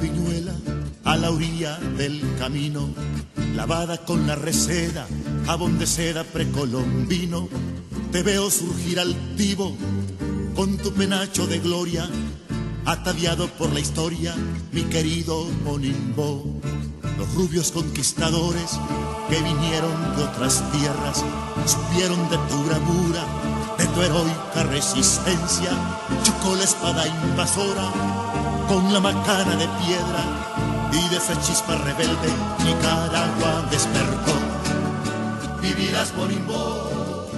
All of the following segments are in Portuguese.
Piñuela a la orilla del camino, lavada con la reseda, jabón de seda precolombino. Te veo surgir altivo con tu penacho de gloria, ataviado por la historia, mi querido Monimbo. Los rubios conquistadores que vinieron de otras tierras supieron de tu bravura, de tu heroica resistencia. Chocó la espada invasora con la macana de piedra y de esa chispa rebelde Nicaragua despertó. Vivirás Monimbo,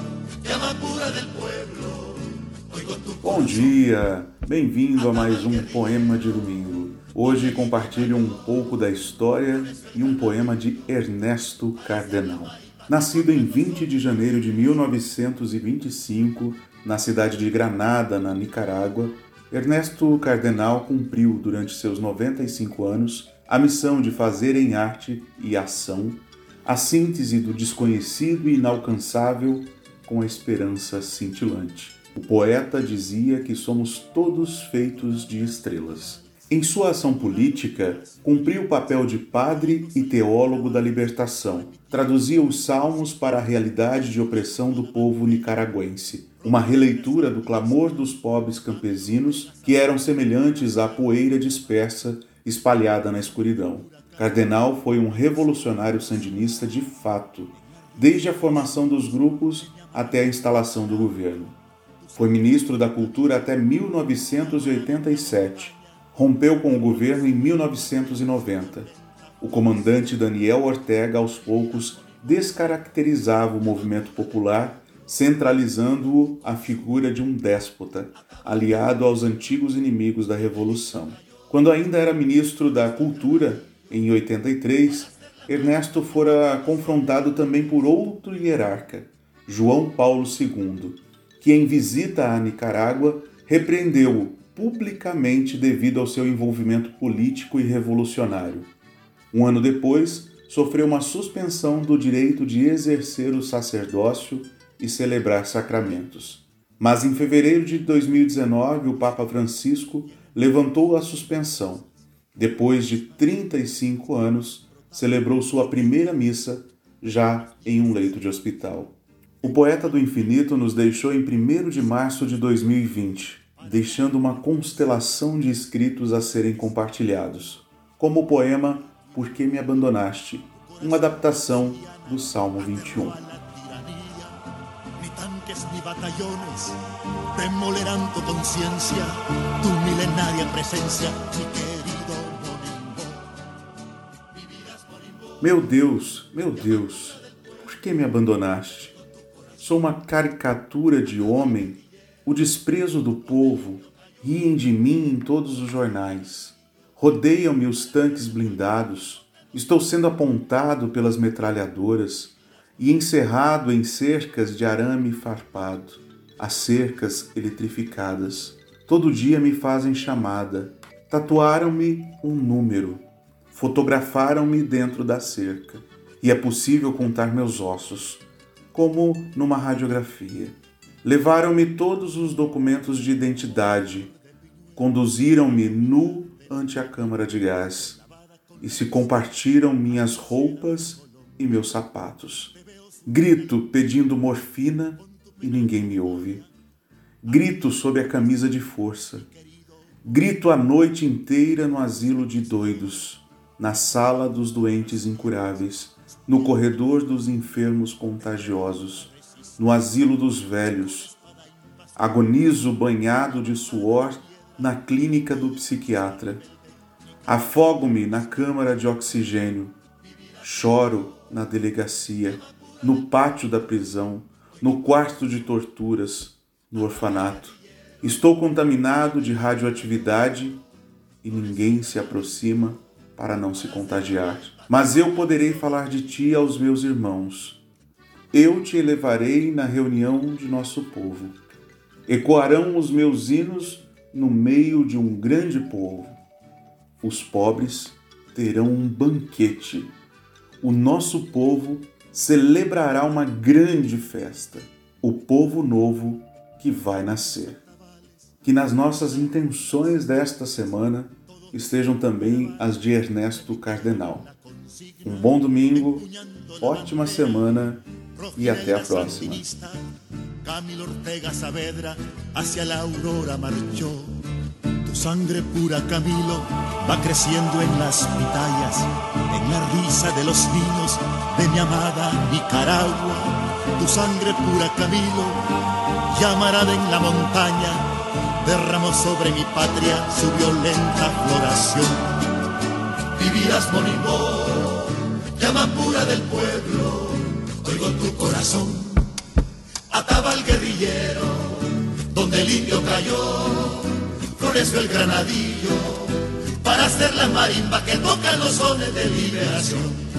llama pura del pueblo. Bom dia, bem-vindo a mais um Poema de Domingo. Hoje compartilho um pouco da história e um poema de Ernesto Cardenal. Nascido em 20 de janeiro de 1925, na cidade de Granada, na Nicarágua, Ernesto Cardenal cumpriu durante seus 95 anos a missão de fazer em arte e ação a síntese do desconhecido e inalcançável com a esperança cintilante. O poeta dizia que somos todos feitos de estrelas. Em sua ação política, cumpriu o papel de padre e teólogo da libertação. Traduzia os salmos para a realidade de opressão do povo nicaragüense. Uma releitura do clamor dos pobres campesinos que eram semelhantes à poeira dispersa espalhada na escuridão. Cardenal foi um revolucionário sandinista de fato, desde a formação dos grupos até a instalação do governo. Foi ministro da Cultura até 1987 rompeu com o governo em 1990. O comandante Daniel Ortega, aos poucos, descaracterizava o movimento popular, centralizando-o à figura de um déspota, aliado aos antigos inimigos da Revolução. Quando ainda era ministro da Cultura, em 83, Ernesto fora confrontado também por outro hierarca, João Paulo II, que, em visita à Nicarágua, repreendeu-o publicamente devido ao seu envolvimento político e revolucionário. Um ano depois, sofreu uma suspensão do direito de exercer o sacerdócio e celebrar sacramentos. Mas em fevereiro de 2019, o Papa Francisco levantou a suspensão. Depois de 35 anos, celebrou sua primeira missa já em um leito de hospital. O poeta do infinito nos deixou em 1 de março de 2020 deixando uma constelação de escritos a serem compartilhados, como o poema Por que me abandonaste, uma adaptação do Salmo 21. Meu Deus, meu Deus, por que me abandonaste? Sou uma caricatura de homem o desprezo do povo, riem de mim em todos os jornais. Rodeiam-me os tanques blindados, estou sendo apontado pelas metralhadoras e encerrado em cercas de arame farpado, as cercas eletrificadas. Todo dia me fazem chamada, tatuaram-me um número, fotografaram-me dentro da cerca, e é possível contar meus ossos, como numa radiografia. Levaram-me todos os documentos de identidade, conduziram-me nu ante a câmara de gás e se compartiram minhas roupas e meus sapatos. Grito pedindo morfina e ninguém me ouve. Grito sob a camisa de força. Grito a noite inteira no asilo de doidos, na sala dos doentes incuráveis, no corredor dos enfermos contagiosos no asilo dos velhos. Agonizo banhado de suor na clínica do psiquiatra. Afogo-me na câmara de oxigênio. Choro na delegacia, no pátio da prisão, no quarto de torturas, no orfanato. Estou contaminado de radioatividade e ninguém se aproxima para não se contagiar. Mas eu poderei falar de ti aos meus irmãos eu te elevarei na reunião de nosso povo. Ecoarão os meus hinos no meio de um grande povo. Os pobres terão um banquete. O nosso povo celebrará uma grande festa. O povo novo que vai nascer. Que nas nossas intenções desta semana estejam também as de Ernesto Cardenal. Um bom domingo, ótima semana e até a próxima. Camilo Ortega Saavedra hacia la aurora marchó. Tu sangre pura, Camilo, va creciendo en las pitayas, en la risa de los niños de mi amada Nicaragua. Tu sangre pura, Camilo, llamará en la montaña, derramó sobre mi patria su violenta floración. Vivirás, Monimor, llama pura del pueblo, oigo tu corazón, ataba al guerrillero, donde el indio cayó, floreció el granadillo, para hacer la marimba que tocan los sones de liberación.